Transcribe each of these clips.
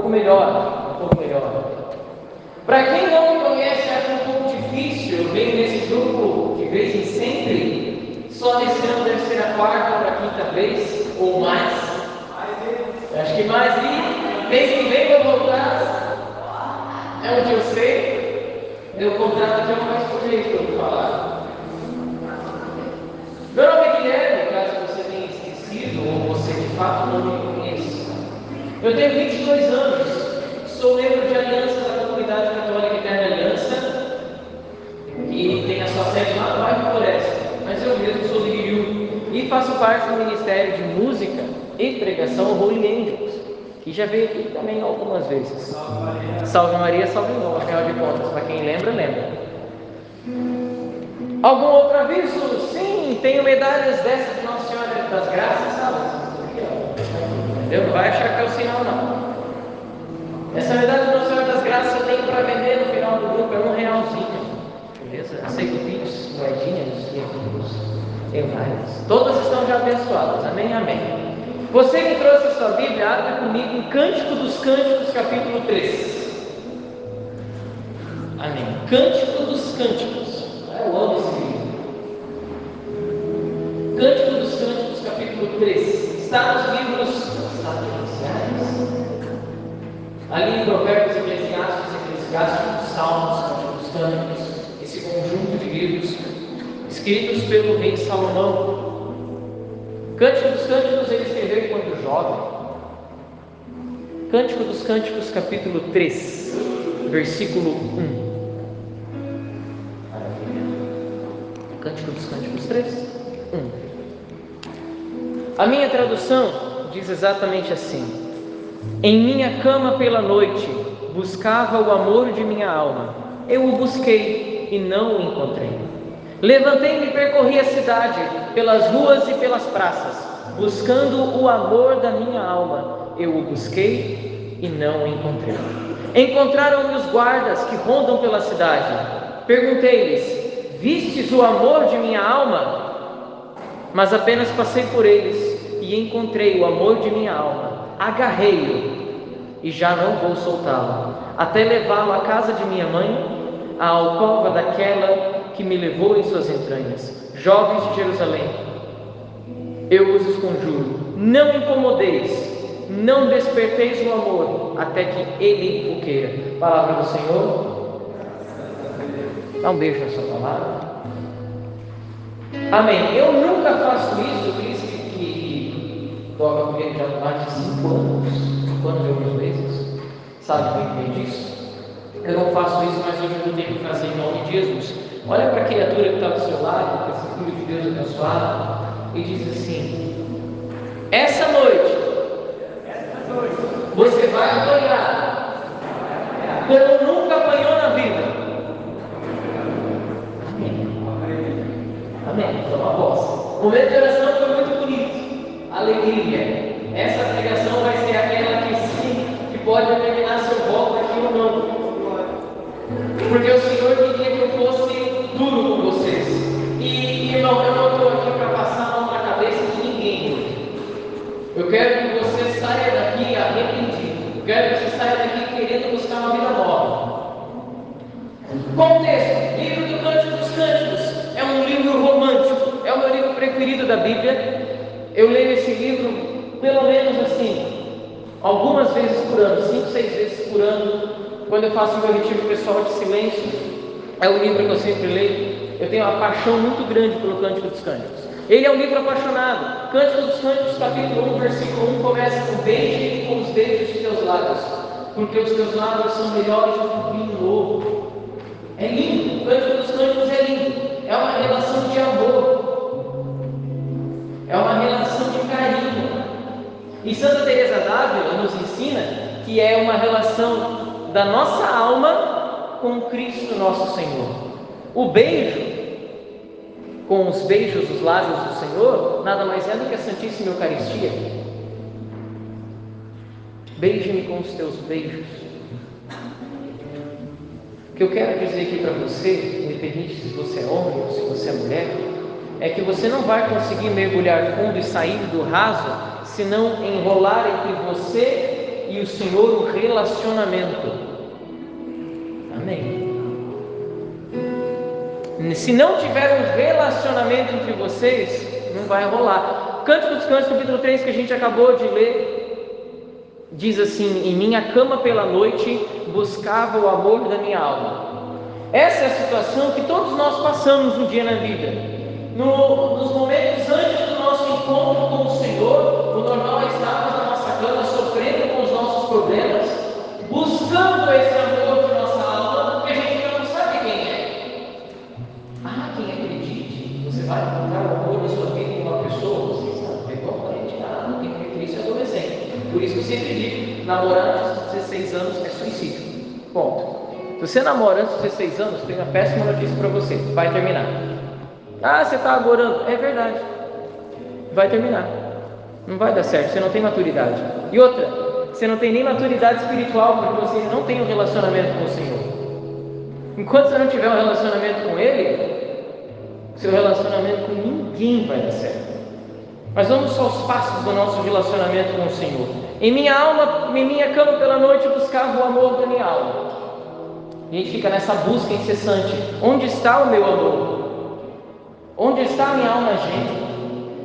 pouco melhor, um pouco melhor. Para quem não me conhece, acha um pouco difícil. Eu venho nesse grupo de vez em sempre, só descendo terceira, quarta para quinta vez ou mais. Acho que mais. E mês que vem vou voltar. É onde eu sei. Eu contrato aqui é mais por jeito que eu falar. Meu nome é Guilherme, caso você tenha esquecido ou você de fato não me conheça. Eu tenho 22 anos, sou membro de aliança da Comunidade Católica Eterna Aliança, que tem a sua sede lá no bairro Floresta, mas eu mesmo sou de Rio e faço parte do Ministério de Música e Pregação Holy Angels, que já veio aqui também algumas vezes. Salve Maria, salve, Maria, salve afinal de contas, para quem lembra, lembra. Algum outro aviso? Sim, tenho medalhas dessas de Nossa Senhora das Graças, sabe? Entendeu? Não vai achar que é o sinal, não. Essa medalha de Nossa Senhora das Graças eu tenho para vender no final do grupo, é um realzinho. Beleza? Aceito vídeos, moedinhas, livros, tenho várias. Todas estão já abençoadas. Amém, amém. Você que trouxe a sua Bíblia, abre comigo em Cântico dos Cânticos, capítulo 3. Amém. Cântico dos Cânticos. Eu amo esse livro. Cântico dos Cânticos, capítulo 3. Está nos livros sapienciais. Ali em Provérbios, Eclesiastes, Eclesiásticos, Salmos, Cântico dos Cânticos. Esse conjunto de livros escritos pelo rei Salomão. Cântico dos Cânticos ele escreveu quando jovem. Cântico dos Cânticos, capítulo 3, versículo 1. Cântico dos Cânticos 3, 1. A minha tradução diz exatamente assim: Em minha cama pela noite buscava o amor de minha alma. Eu o busquei e não o encontrei. Levantei-me e percorri a cidade, pelas ruas e pelas praças, buscando o amor da minha alma. Eu o busquei e não o encontrei. Encontraram-me os guardas que rondam pela cidade. Perguntei-lhes: Vistes o amor de minha alma? Mas apenas passei por eles e encontrei o amor de minha alma. Agarrei-o e já não vou soltá-lo, até levá-lo à casa de minha mãe, à alcova daquela que me levou em suas entranhas. Jovens de Jerusalém, eu os conjuro: não incomodeis, não desperteis o amor, até que ele o queira. Palavra do Senhor. Dá um beijo nessa palavra. Amém. Eu nunca faço isso, Cris, que, que toca comigo já há mais de cinco anos, cinco anos e alguns meses, sabe bem bem disso? Eu não faço isso, mas hoje eu tenho que fazer em nome de Jesus. Olha para a criatura que está do seu lado, esse filho de Deus abençoado, e diz assim: Essa noite, você vai apanhar, como nunca apanhou na vida. Amém. Uma voz. O momento de oração. Alegria. Essa pregação vai ser aquela Eu leio esse livro pelo menos assim, algumas vezes por ano, cinco, seis vezes por ano, quando eu faço meu retiro pessoal de silêncio. É o livro que eu sempre leio. Eu tenho uma paixão muito grande pelo Cântico dos Cânticos. Ele é um livro apaixonado. Cântico dos Cânticos, capítulo 1, versículo 1, começa com beije com os beijos de teus lábios, porque os teus lábios são melhores do que o vinho novo. É lindo, o Cântico dos Cânticos é lindo é uma relação de amor, é uma. E Santa Teresa d'Ávila nos ensina que é uma relação da nossa alma com Cristo nosso Senhor. O beijo com os beijos dos lábios do Senhor nada mais é do que a Santíssima Eucaristia. Beije-me com os teus beijos. O que eu quero dizer aqui para você, independente se você é homem ou se você é mulher, é que você não vai conseguir mergulhar fundo e sair do raso se não enrolar entre você e o Senhor o relacionamento. Amém. Se não tiver um relacionamento entre vocês, não vai rolar. Cântico dos Cânticos, capítulo 3, que a gente acabou de ler, diz assim: Em minha cama pela noite buscava o amor da minha alma. Essa é a situação que todos nós passamos um dia na vida. No, nos momentos antes do nosso encontro com o Senhor, o normal é estarmos na nossa cama sofrendo com os nossos problemas, buscando esse amor de nossa alma, que a gente não sabe quem é. Ah, quem acredite, você vai encontrar o amor da sua vida em uma pessoa, você sabe, é totalmente nada, quem acredita isso é adolescente. Por isso que eu sempre digo, namorar antes dos 16 anos é suicídio. Ponto. Se você namora antes dos 16 anos, tem uma péssima notícia para você: vai terminar. Ah, você está agorando. É verdade. Vai terminar. Não vai dar certo, você não tem maturidade. E outra, você não tem nem maturidade espiritual porque você não tem um relacionamento com o Senhor. Enquanto você não tiver um relacionamento com Ele, seu relacionamento com ninguém vai dar certo. Mas vamos aos passos do nosso relacionamento com o Senhor. Em minha alma, em minha cama pela noite, buscava o amor da minha alma. A gente fica nessa busca incessante. Onde está o meu amor? Onde está a minha alma gêmea?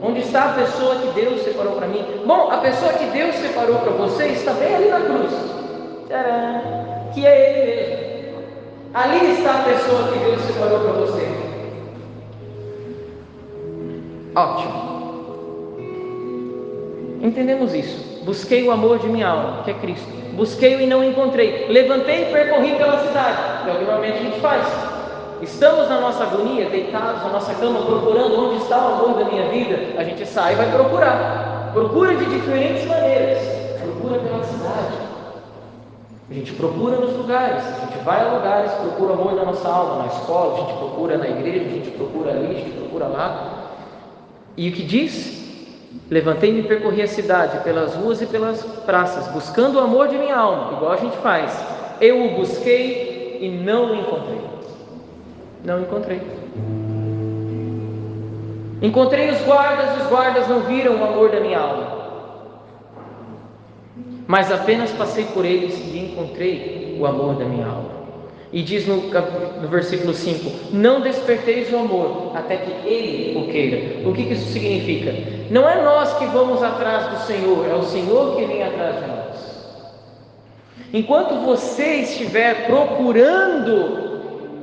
Onde está a pessoa que Deus separou para mim? Bom, a pessoa que Deus separou para você está bem ali na cruz. Tcharam, que é Ele mesmo. Ali está a pessoa que Deus separou para você. Ótimo. Entendemos isso. Busquei o amor de minha alma, que é Cristo. Busquei-o e não encontrei. Levantei e percorri pela cidade. É o que normalmente a gente faz. Estamos na nossa agonia, deitados na nossa cama, procurando onde está o amor da minha vida. A gente sai e vai procurar. Procura de diferentes maneiras. Procura pela cidade. A gente procura nos lugares. A gente vai a lugares, procura o amor da nossa alma. Na escola, a gente procura na igreja, a gente procura ali, a gente procura lá. E o que diz? Levantei-me e percorri a cidade, pelas ruas e pelas praças, buscando o amor de minha alma, igual a gente faz. Eu o busquei e não o encontrei. Não encontrei. Encontrei os guardas, os guardas não viram o amor da minha alma. Mas apenas passei por eles e encontrei o amor da minha alma. E diz no, no, versículo 5: Não desperteis o amor até que Ele o queira. O que, que isso significa? Não é nós que vamos atrás do Senhor, é o Senhor que vem atrás de nós. Enquanto você estiver procurando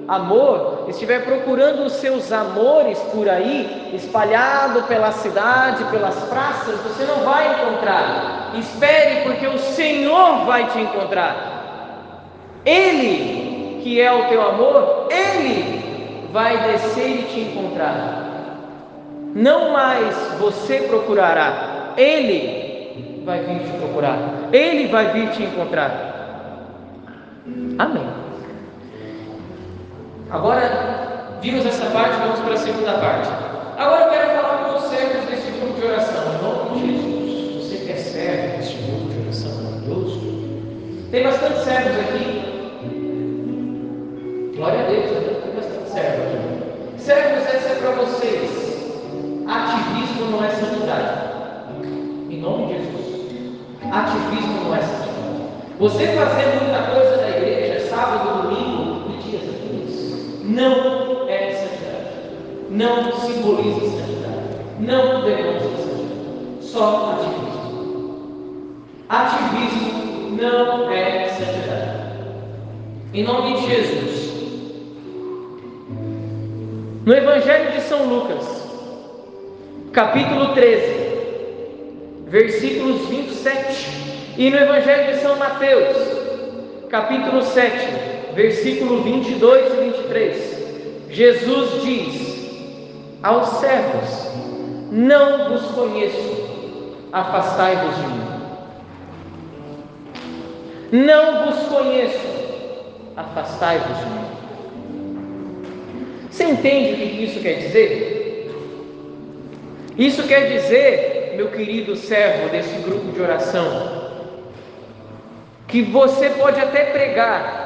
amor, estiver procurando os seus amores por aí, espalhado pela cidade, pelas praças, você não vai encontrar. Espere, porque o Senhor vai te encontrar. Ele que é o teu amor, Ele vai descer e te encontrar. Não mais você procurará, Ele vai vir te procurar, Ele vai vir te encontrar. Amém. Agora, vimos essa parte, vamos para a segunda parte. Agora eu quero falar com os servos desse grupo de oração, em nome de Jesus. Você que é servo deste grupo de oração maravilhoso, tem bastante servos aqui. Glória a Deus, tem bastante servo aqui. Servos, essa é para vocês. Ativismo não é santidade. Em nome de Jesus. Ativismo não é santidade. Você fazer muita coisa na igreja, sábado, não é santidade. Não simboliza santidade. Não demonstra santidade. Só ativismo. Ativismo não é santidade. Em nome de Jesus. No Evangelho de São Lucas, capítulo 13, versículos 27, e no Evangelho de São Mateus, capítulo 7, versículo 22 e 23, Jesus diz aos servos: Não vos conheço, afastai-vos de mim. Não vos conheço, afastai-vos de mim. Você entende o que isso quer dizer? Isso quer dizer, meu querido servo desse grupo de oração, que você pode até pregar,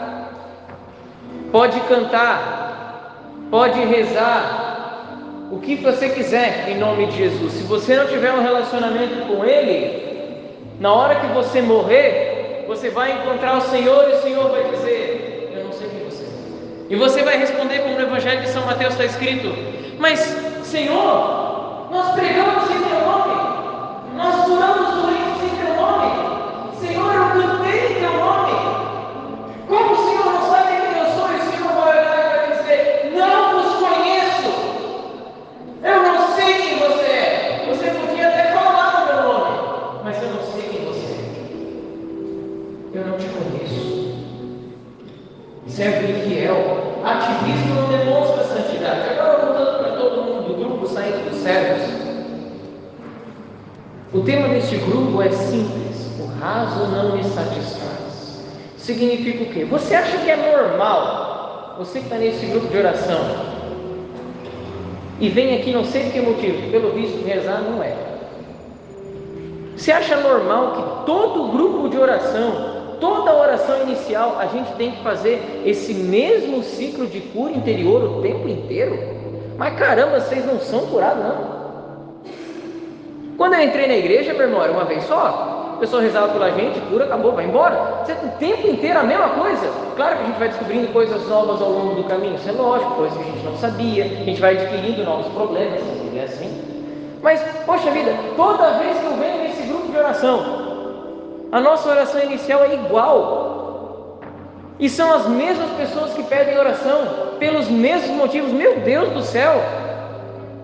pode cantar, pode rezar, o que você quiser em nome de Jesus. Se você não tiver um relacionamento com Ele, na hora que você morrer, você vai encontrar o Senhor e o Senhor vai dizer: Eu não sei quem você é. E você vai responder como no Evangelho de São Mateus está escrito: Mas, Senhor, nós pregamos em teu nome, servos. O tema deste grupo é simples: o raso não me satisfaz. Significa o quê? Você acha que é normal, você que está nesse grupo de oração, e vem aqui não sei por que motivo, pelo visto rezar não é. Você acha normal que todo grupo de oração, toda oração inicial, a gente tem que fazer esse mesmo ciclo de cura interior o tempo inteiro? Mas caramba, vocês não são curados, não? Quando eu entrei na igreja, meu irmão, era uma vez só. A pessoa rezava pela gente, cura, acabou, vai embora. Você o tempo inteiro a mesma coisa. Claro que a gente vai descobrindo coisas novas ao longo do caminho, isso é lógico, coisas que a gente não sabia, a gente vai adquirindo novos problemas, se é assim. Mas, poxa vida, toda vez que eu venho nesse grupo de oração, a nossa oração inicial é igual. E são as mesmas pessoas que pedem oração, pelos mesmos motivos. Meu Deus do céu!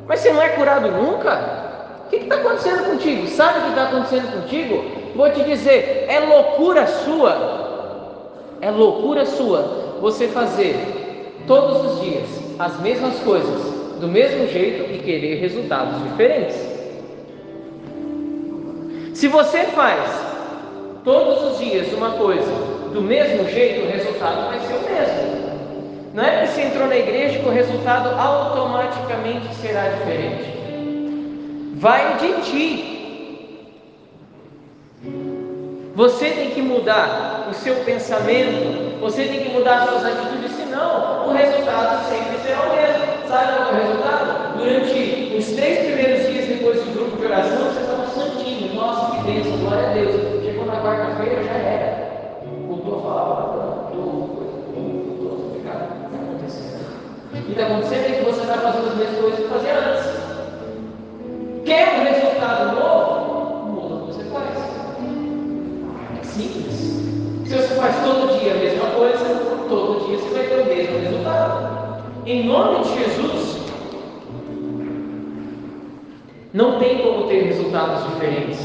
Mas você não é curado nunca? O que está acontecendo contigo? Sabe o que está acontecendo contigo? Vou te dizer, é loucura sua. É loucura sua você fazer todos os dias as mesmas coisas, do mesmo jeito e querer resultados diferentes. Se você faz todos os dias uma coisa do mesmo jeito, o resultado vai ser o mesmo. Não é que você entrou na igreja que o resultado automaticamente será diferente. Vai de ti. Você tem que mudar o seu pensamento, você tem que mudar as suas atitudes, senão o resultado sempre será o mesmo. Sabe qual é o resultado? Durante os três primeiros dias depois do grupo de oração, você estava santinho, nossa, que bênção, glória a Deus. Chegou na quarta-feira, já era. O que está acontecendo é que você está fazendo as mesmas coisas que fazia antes. Quer um resultado novo? Muda o que você faz. É simples. Se você faz todo dia a mesma coisa, todo dia você vai ter o mesmo resultado. Em nome de Jesus, não tem como ter resultados diferentes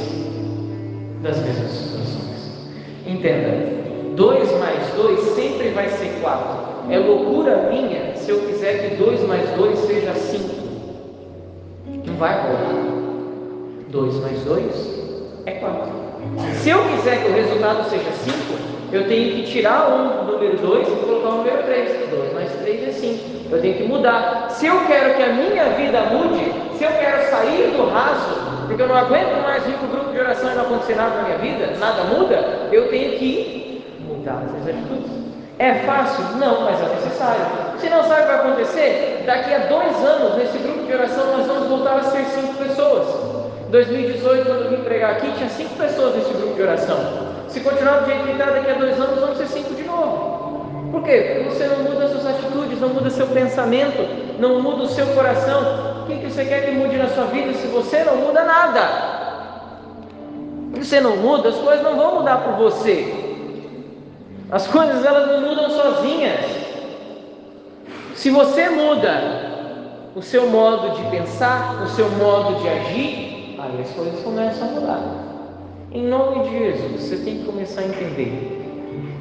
das mesmas situações. Entenda, 2 mais 2 sempre vai ser 4. É loucura minha se eu quiser 2 mais 2 seja 5 não vai rolar. 2 mais 2 é 4. Se eu quiser que o resultado seja 5, eu tenho que tirar um do número 2 e colocar o número 3. 2 mais 3 é 5. Eu tenho que mudar. Se eu quero que a minha vida mude, se eu quero sair do raso, porque eu não aguento mais vir para o grupo de oração e não acontecer nada na minha vida, nada muda, eu tenho que mudar essas atitudes. É fácil? Não, mas é necessário. Se não sabe o que vai acontecer, daqui a dois anos, nesse grupo de oração, nós vamos voltar a ser cinco pessoas. 2018, quando eu vim pregar aqui, tinha cinco pessoas nesse grupo de oração. Se continuar do jeito que está, daqui a dois anos vamos ser cinco de novo. Por quê? Porque você não muda suas atitudes, não muda seu pensamento, não muda o seu coração. O que, que você quer que mude na sua vida se você não muda nada? Se você não muda, as coisas não vão mudar por você. As coisas elas não mudam sozinhas. Se você muda o seu modo de pensar, o seu modo de agir, aí as coisas começam a mudar. Em nome de Jesus, você tem que começar a entender.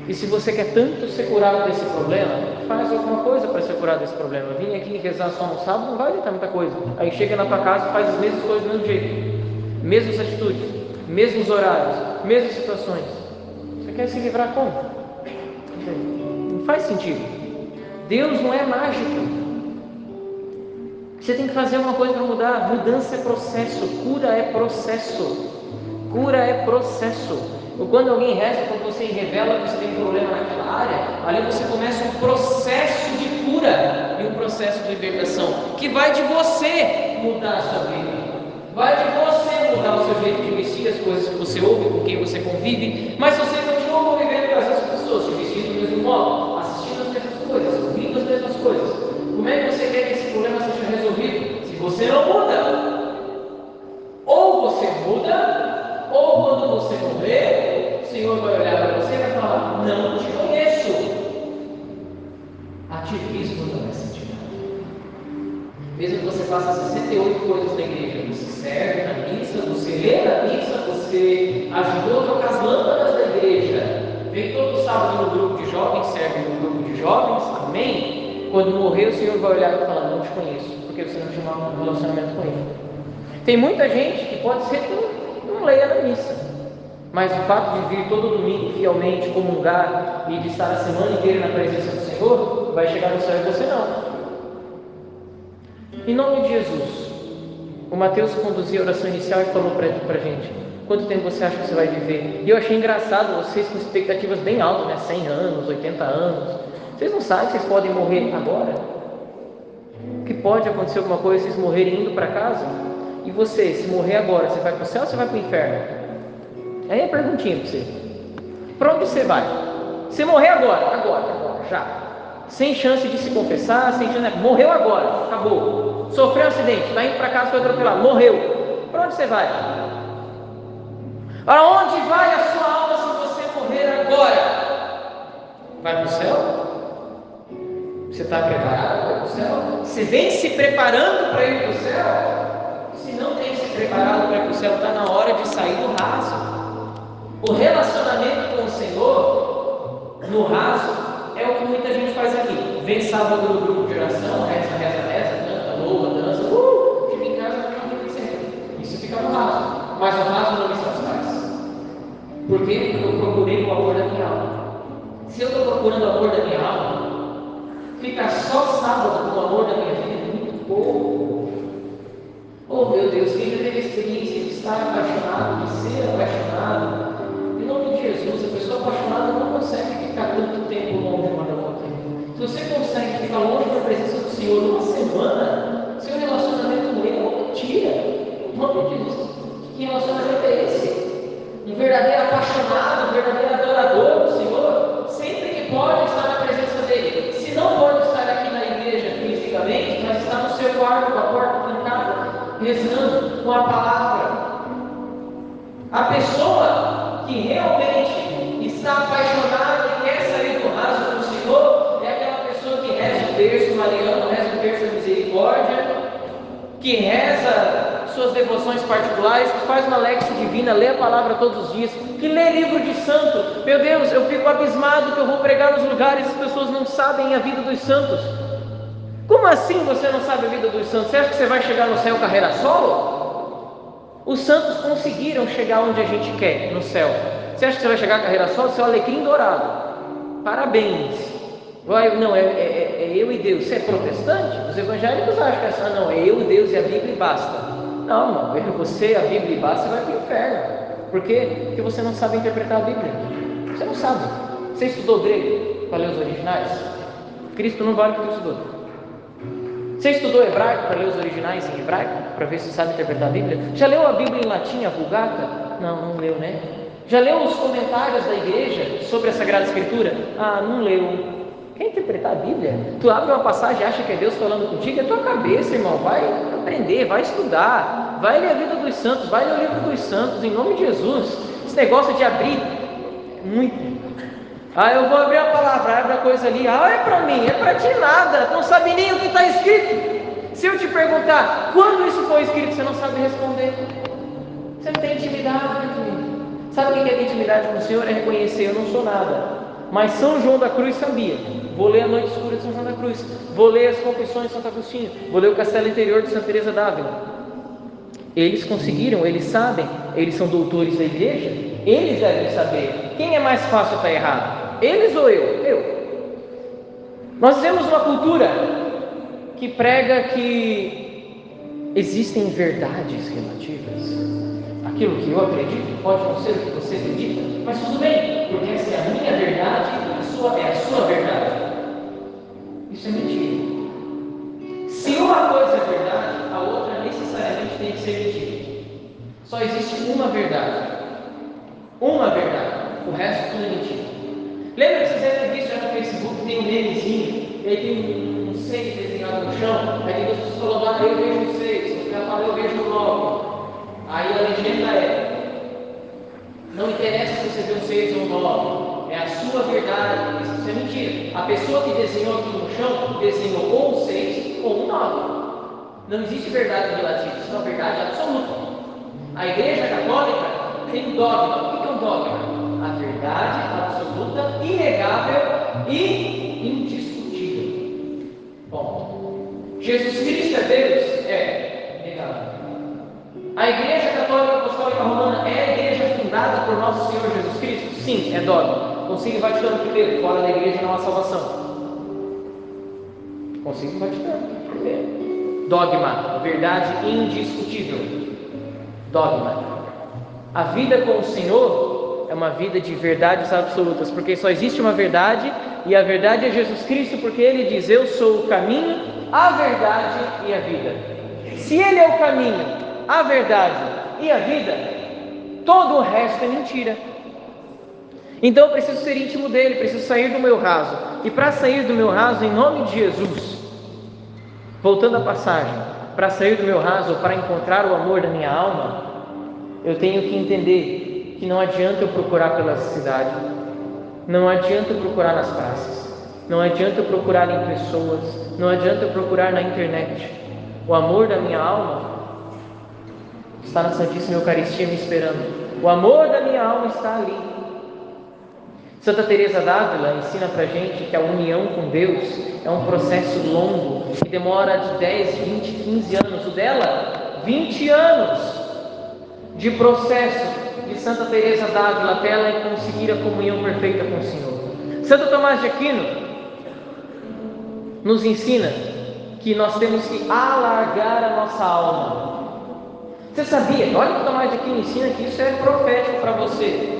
E se você quer tanto ser curado desse problema, faz alguma coisa para ser curado desse problema. Vim aqui rezar só no sábado, não vai adiantar muita coisa. Aí chega na tua casa e faz as mesmas coisas do mesmo jeito. Mesmas atitudes, mesmos horários, mesmas situações. Você quer se livrar como? Faz sentido. Deus não é mágica. Você tem que fazer uma coisa para mudar. Mudança é processo, cura é processo. Cura é processo. Quando alguém reza para você revela que você tem um problema naquela área, ali você começa um processo de cura e um processo de libertação que vai de você mudar a sua vida. Vai de você mudar o seu jeito de vestir, as coisas que você ouve, com quem você convive, mas você continua Senhor vai olhar para você e vai falar: Não te conheço. Ativismo não é santidade. Mesmo que você faça 68 coisas na igreja, você serve na missa, você lê na missa, você ajudou a trocar as lâmpadas da igreja, vem todo sábado no grupo de jovens, serve no grupo de jovens, amém? Quando morrer, o Senhor vai olhar e falar: Não te conheço, porque você não tinha um relacionamento com Ele. Tem muita gente que pode ser que não leia na missa, mas o fato de vir todo domingo fielmente comungar e de estar a semana inteira na presença do Senhor, vai chegar no céu e você não. Em nome de Jesus, o Mateus conduziu a oração inicial e falou para a gente: quanto tempo você acha que você vai viver? E eu achei engraçado vocês com expectativas bem altas, né? 100 anos, 80 anos. Vocês não sabem vocês podem morrer agora? Que pode acontecer alguma coisa vocês morrerem indo para casa? E você, se morrer agora, você vai para o céu ou você vai para o inferno? Aí a perguntinha para você: para onde você vai? Você morrer agora, agora, agora, já. Sem chance de se confessar, sem chance. Morreu agora, acabou. Sofreu um acidente, está indo para casa, foi atropelado, morreu. Para onde você vai? Para onde vai a sua alma se você morrer agora? Vai para o céu? Você está preparado para o céu? Você vem se preparando para ir para o céu? Se não tem se preparado para ir para o céu, está na hora de sair do raso. O relacionamento com o Senhor, no raso, é o que muita gente faz aqui. Vem sábado no grupo de oração, reza, reza, reza, canta, louva, dança, uh, fica em casa não tem sempre. Isso fica no raso. Mas o raso não me satisfaz. Porque eu procurei o amor da minha alma. Se eu estou procurando o amor da minha alma, fica só sábado com o amor da minha vida é muito pouco. Oh meu Deus, quem já teve experiência de estar apaixonado, apaixonada não consegue ficar tanto tempo longe uma da outra. Se você consegue ficar longe da presença do Senhor uma semana, devoções particulares, que faz uma lex divina, lê a palavra todos os dias, que lê livro de santo. Meu Deus, eu fico abismado que eu vou pregar nos lugares e as pessoas não sabem a vida dos santos. Como assim você não sabe a vida dos santos? Você acha que você vai chegar no céu carreira solo? Os santos conseguiram chegar onde a gente quer, no céu. Você acha que você vai chegar carreira só? Seu alecrim dourado. Parabéns. Vai, não, é, é, é, eu e Deus. Você é protestante? Os evangélicos acham que é só, não, é eu, Deus e a Bíblia e basta. Não, não, você, a Bíblia e basta, você vai para o inferno. Por quê? Porque você não sabe interpretar a Bíblia. Você não sabe. Você estudou grego para ler os originais? Cristo não vale porque estudou. Você estudou hebraico para ler os originais em hebraico? Para ver se sabe interpretar a Bíblia? Já leu a Bíblia em latim, a Vulgata? Não, não leu, né? Já leu os comentários da igreja sobre a Sagrada Escritura? Ah, não leu. Quer interpretar a Bíblia? Tu abre uma passagem e acha que é Deus falando contigo? É tua cabeça, irmão. Vai aprender, vai estudar, vai ler a vida dos santos, vai ler o livro dos santos, em nome de Jesus. Esse negócio de abrir, muito. Ah, eu vou abrir a palavra, abre a coisa ali. Ah, é para mim, é para ti nada. Não sabe nem o que está escrito. Se eu te perguntar quando isso foi escrito, você não sabe responder. Você não tem intimidade. Sabe o que é intimidade com o Senhor? É reconhecer, eu não sou nada. Mas São João da Cruz sabia. Vou ler a Noite Escura de São João da Cruz. Vou ler as Confissões de Santo Agostinho. Vou ler o Castelo Interior de Santa Teresa d'Ávila. Eles conseguiram, eles sabem, eles são doutores da igreja, eles devem saber. Quem é mais fácil estar errado? Eles ou eu? Eu. Nós temos uma cultura que prega que existem verdades relativas. Aquilo que eu acredito pode não ser o que você acredita, mas tudo bem, porque essa é a minha verdade a sua é a sua verdade. Isso é mentira. Se uma coisa é verdade, a outra necessariamente tem que ser mentira. Só existe uma verdade. Uma verdade. O resto tudo é mentira. Lembra que vocês devem visto já no Facebook, tem um memezinho, ele tem um, seis desenhado no chão, aí tem duas pessoas falando, ah, eu vejo um seis, o cara fala, eu vejo um nove. Aí a legenda é, não interessa se você vê um 6 ou 9, é a sua verdade, isso é mentira. A pessoa que desenhou aqui no chão desenhou ou um 6 ou um 9. Não existe verdade relativa, isso é uma verdade absoluta. A Igreja Católica tem um dogma. O que é um dogma? A verdade absoluta, inegável e indiscutível. Bom, Jesus Cristo é Deus? É. A Igreja Católica Apostólica Romana é a igreja fundada por nosso Senhor Jesus Cristo? Sim, é dogma. Concílio Vaticano I, fora da igreja não há salvação. Concílio Vaticano I. Dogma, verdade indiscutível. Dogma. A vida com o Senhor é uma vida de verdades absolutas, porque só existe uma verdade e a verdade é Jesus Cristo, porque ele diz: Eu sou o caminho, a verdade e a vida. Se ele é o caminho, a verdade e a vida, todo o resto é mentira. Então eu preciso ser íntimo dele, preciso sair do meu raso. E para sair do meu raso, em nome de Jesus, voltando à passagem, para sair do meu raso, para encontrar o amor da minha alma, eu tenho que entender que não adianta eu procurar pela cidade, não adianta eu procurar nas praças, não adianta eu procurar em pessoas, não adianta eu procurar na internet. O amor da minha alma está na Santíssima Eucaristia me esperando. O amor da minha alma está ali. Santa Teresa d'Ávila ensina para gente que a união com Deus é um processo longo que demora de 10, 20, 15 anos. O dela, 20 anos de processo de Santa Teresa d'Ávila até ela conseguir a comunhão perfeita com o Senhor. Santo Tomás de Aquino nos ensina que nós temos que alargar a nossa alma você sabia? Olha que Tomás de Aquino ensina que isso é profético para você.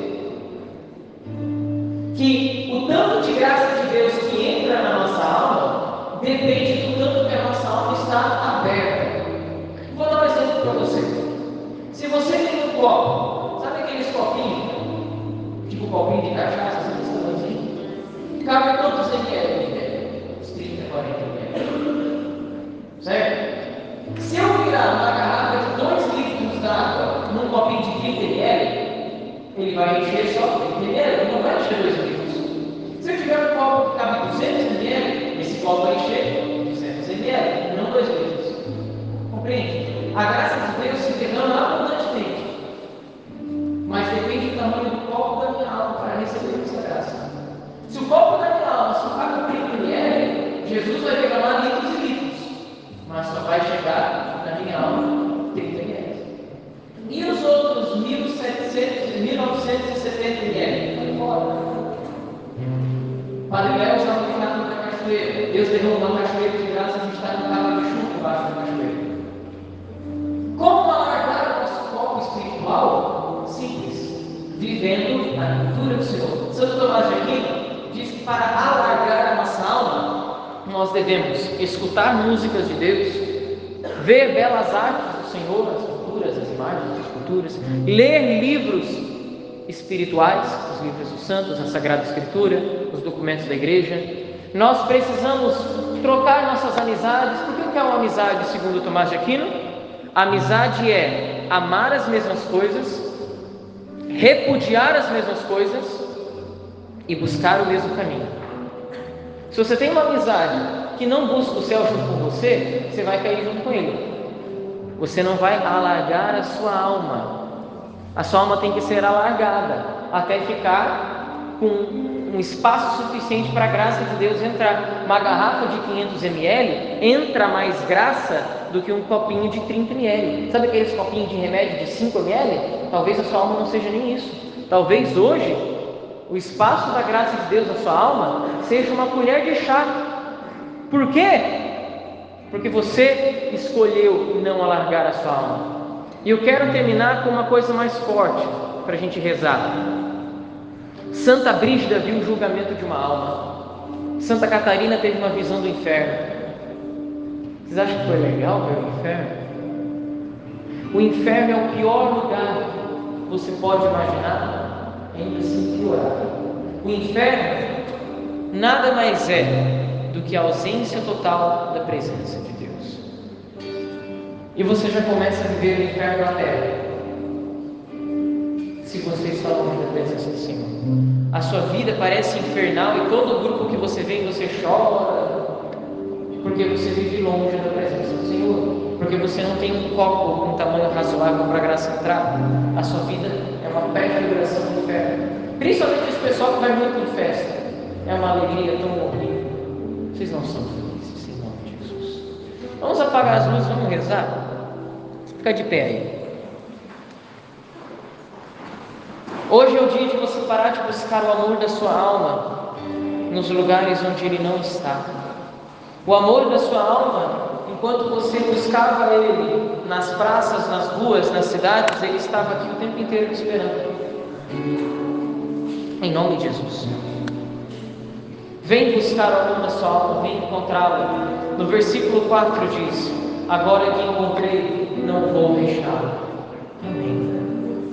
Que o tanto de graça de Deus que entra na nossa alma depende do tanto que a nossa alma está aberta. Vou dar um exemplo para você. Se você tem um copo, sabe aqueles copinhos? Tipo copinho de cachaça, sabe esse tamanhozinho? Cabe quantos ml? Uns 30, 40 ml. Certo? Se eu virar uma garrafa de 2 litros d'água num copinho de 30 ml, ele vai encher só 30 ml, ele não vai encher 2 litros. Se eu tiver um copo que cabe 200 ml, esse copo vai encher 200 ml, não 2 litros. Compreende? A graça de Deus se derrama abundantemente. Mas depende do tamanho do copo da minha alma para receber essa graça. Se o copo da minha alma só cabe 30 ml, Jesus vai derramar litros e litros mas só vai chegar devemos escutar músicas de Deus, ver belas artes do Senhor, as culturas, as imagens, as esculturas, ler livros espirituais, os livros dos santos, a Sagrada Escritura, os documentos da igreja. Nós precisamos trocar nossas amizades. Por que é uma amizade, segundo Tomás de Aquino? Amizade é amar as mesmas coisas, repudiar as mesmas coisas e buscar o mesmo caminho. Se você tem uma amizade que não busca o céu junto com você, você vai cair junto com ele. Você não vai alargar a sua alma. A sua alma tem que ser alargada até ficar com um espaço suficiente para a graça de Deus entrar. Uma garrafa de 500 ml entra mais graça do que um copinho de 30 ml. Sabe aqueles copinhos de remédio de 5 ml? Talvez a sua alma não seja nem isso. Talvez hoje o espaço da graça de Deus na sua alma seja uma colher de chá. Por quê? Porque você escolheu não alargar a sua alma. E eu quero terminar com uma coisa mais forte para a gente rezar. Santa Brígida viu o julgamento de uma alma. Santa Catarina teve uma visão do inferno. Vocês acham que foi legal ver o inferno? O inferno é o pior lugar que você pode imaginar ainda assim piorar. O inferno nada mais é que a ausência total da presença de Deus. E você já começa a viver o inferno na terra. se você está longe da presença do Senhor. A sua vida parece infernal e todo grupo que você vê você chora, porque você vive longe da presença do Senhor, porque você não tem um copo com um tamanho razoável para a graça entrar. A sua vida é uma pré-figuração do inferno. Principalmente esse pessoal que vai muito em festa. É uma alegria tão horrível. Vocês não são felizes em nome de Jesus. Vamos apagar as luzes, vamos rezar? Fica de pé aí. Hoje é o dia de você parar de buscar o amor da sua alma nos lugares onde ele não está. O amor da sua alma, enquanto você buscava ele nas praças, nas ruas, nas cidades, ele estava aqui o tempo inteiro te esperando. Em nome de Jesus. Vem buscar ao mundo a vem encontrá-la. No versículo 4 diz: Agora que encontrei, não vou deixá-la. Amém.